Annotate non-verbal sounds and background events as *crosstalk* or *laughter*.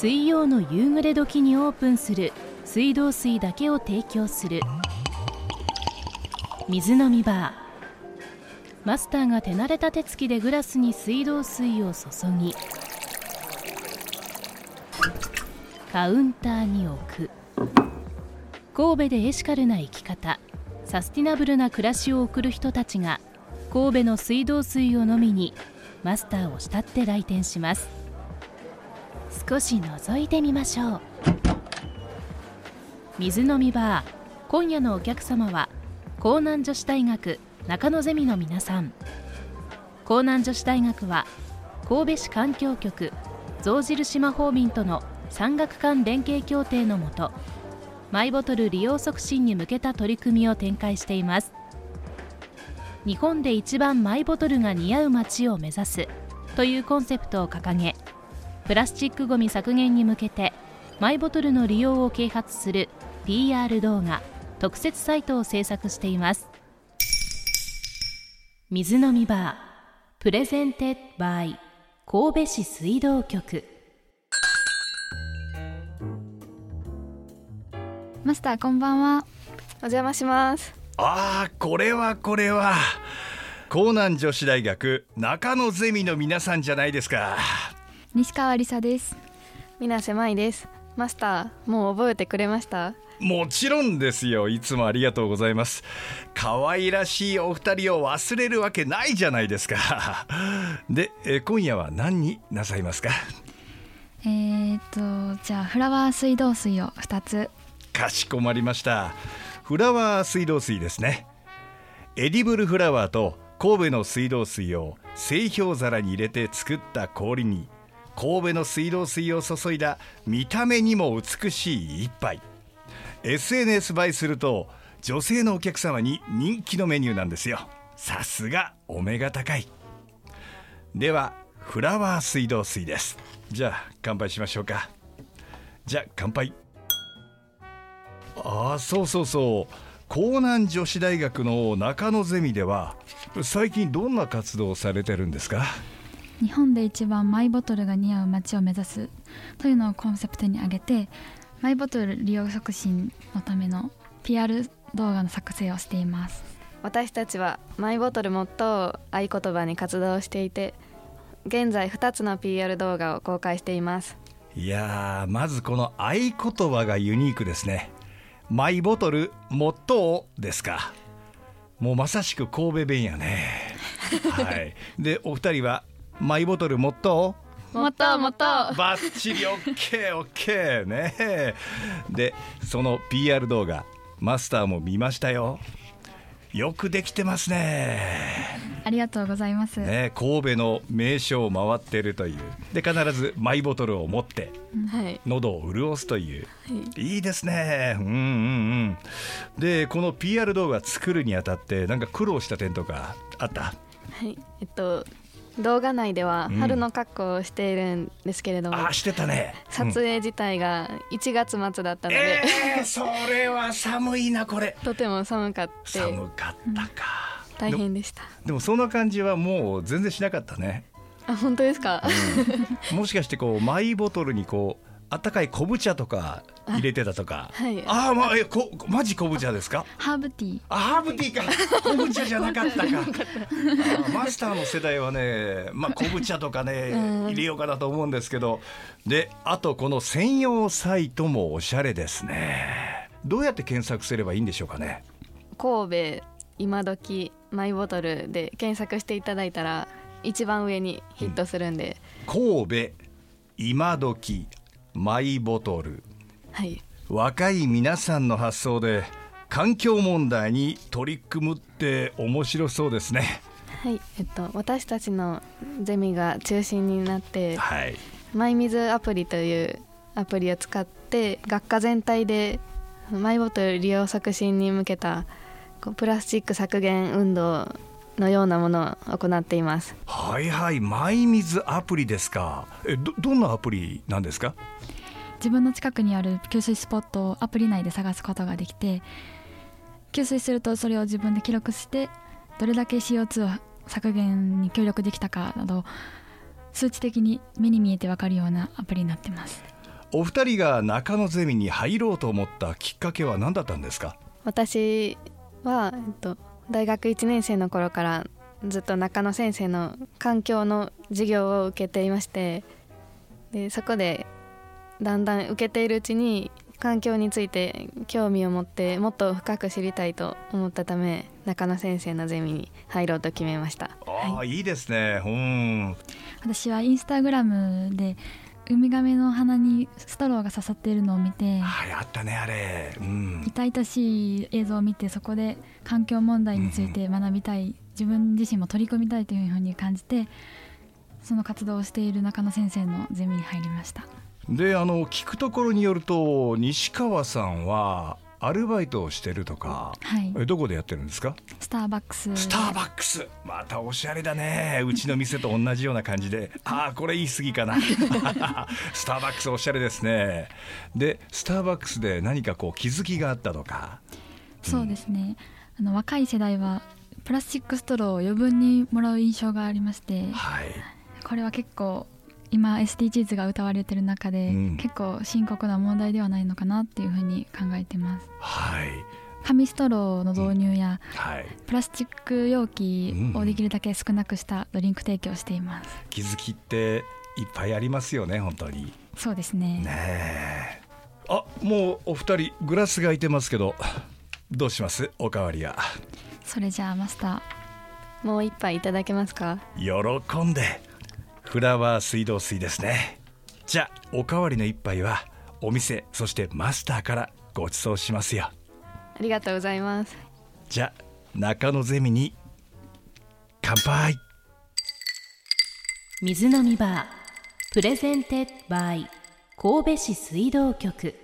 水曜の夕暮れ時にオープンする水道水だけを提供する。水飲みバー。マスターが手慣れた手つきでグラスに水道水を注ぎカウンターに置く。神戸でエシカルな生き方。サスティナブルな暮らしを送る人たちが神戸の水道水を飲みにマスターを慕って来店します。少し覗いてみましょう。水飲みバー今夜のお客様は江南女子大学中野ゼミの皆さん。江南女子大学は神戸市環境局象印魔法便との産学間連携協定のもとマイボトル利用促進に向けた取り組みを展開しています。日本で一番マイボトルが似合う街を目指すというコンセプトを掲げプラスチックごみ削減に向けてマイボトルの利用を啓発する PR 動画特設サイトを制作しています。水飲みバー presented by 神戸市水道局。マスターこんばんは。お邪魔します。ああこれはこれは。江南女子大学中野ゼミの皆さんじゃないですか西川梨沙です。皆瀬舞です。マスターもう覚えてくれました？もちろんですよ。いつもありがとうございます。可愛らしいお二人を忘れるわけないじゃないですか。*laughs* でえ今夜は何になさいますか？えー、とじゃあフラワー水道水を2つ。かしこまりました。フラワー水道水ですね。エディブルフラワーと神戸の水道水を製氷皿に入れて作った氷に神戸の水道水を注いだ見た目にも美しい一杯。SNS 映えすると女性のお客様に人気のメニューなんですよ。さすがお目が高い。ではフラワー水道水です。じゃあ乾杯しましょうか。じゃあ乾杯。ああそうそうそう。江南女子大学の中野ゼミでは最近どんな活動をされてるんですか？日本で一番マイボトルが似合う街を目指すというのをコンセプトに挙げてマイボトル利用促進のための PR 動画の作成をしています。私たちはマイボトルモットーを合言葉に活動していて現在2つの PR 動画を公開しています。いやーまずこの合言葉がユニークですね。マイボトルモットーですか。もうまさしく神戸弁やね。*laughs* はい。でお二人はマイボトルモットーもっともっとバッチリオッケーオッケー。ねでその PR 動画マスターも見ましたよ。よくできてますね。ありがとうございます、ね神戸の名所を回ってるという。で必ずマイボトルを持ってはい。喉を潤すという、い。いですね。うんうんうん。でこの PR 動画作るにあたってなんか苦労した点とかあった？はい。えっと動画内ではうん。春の格好をしているんですけれども、あしてたね。撮影自体が1月末だったので、えー、それは寒いなこれ。とても寒かって寒かったか、大変でした。でもそんな感じはもう全然しなかったね、あ本当ですか、もしかしてこうマイボトルにこうあったかい昆布茶とか入れてたとか。はい。ああまあえこマジ昆布茶ですか？ハーブティー。あハーブティーか。昆布茶じゃなかったか。*laughs* マスターの世代はね、まあ、昆布茶とかね *laughs* 入れようかなと思うんですけど。であとこの専用サイトもおしゃれですね。どうやって検索すればいいんでしょうかね？神戸今時マイボトルで検索していただいたら一番上にヒットするんで、神戸今時マイボトル。はい。若い皆さんの発想で環境問題に取り組むって面白そうですね。はい。えっと私たちのゼミが中心になってはい。マイミズアプリというアプリを使って学科全体でマイボトル利用促進に向けたこうプラスチック削減運動のようなものを行っています。はいはいマイミズアプリですか。えどどんなアプリなんですか？自分の近くにある給水スポットをアプリ内で探すことができて給水するとそれを自分で記録してどれだけ CO2 を削減に協力できたかなど数値的に目に見えてわかるようなアプリになってます。お二人が中野ゼミに入ろうと思ったきっかけは何だったんですか？私は、えっと、大学1年生の頃からずっと中野先生の環境の授業を受けていましてでそこでだんだん受けているうちに環境について興味を持ってもっと深く知りたいと思ったため中野先生のゼミに入ろうと決めました。ああ、はい、いいですね。うん。私はインスタグラムでウミガメの鼻にストローが刺さっているのを見てはいあったねあれ、うん、痛々しい映像を見てそこで環境問題について学びたい、うん、自分自身も取り組みたいというふうに感じてその活動をしている中野先生のゼミに入りました。であの聞くところによると西川さんはアルバイトをしてるとか、はい、どこでやってるんですか？スターバックス。スターバックス。またおしゃれだね。うちの店と同じような感じで。*laughs* ああこれ言い過ぎかな。*laughs* スターバックスおしゃれですね。でスターバックスで何かこう気づきがあったとか？そうですね、うん、あの若い世代はプラスチックストローを余分にもらう印象がありまして、はい、これは結構今 SDGs が歌われてる中で、うん、結構深刻な問題ではないのかなっていうふうに考えてます。はい。紙ストローの導入や、うんはい、プラスチック容器をできるだけ少なくしたドリンク提供しています、気づきっていっぱいありますよね本当に。そうですね。ねあもうお二人グラスがいてますけどどうします？おかわりはそれじゃあマスター。もう一杯いただけますか？喜んでフラワー水道水ですね。じゃあおかわりの一杯はお店そしてマスターからご馳走しますよ。ありがとうございます。じゃあ中野ゼミに乾杯。水飲みバー presented by 神戸市水道局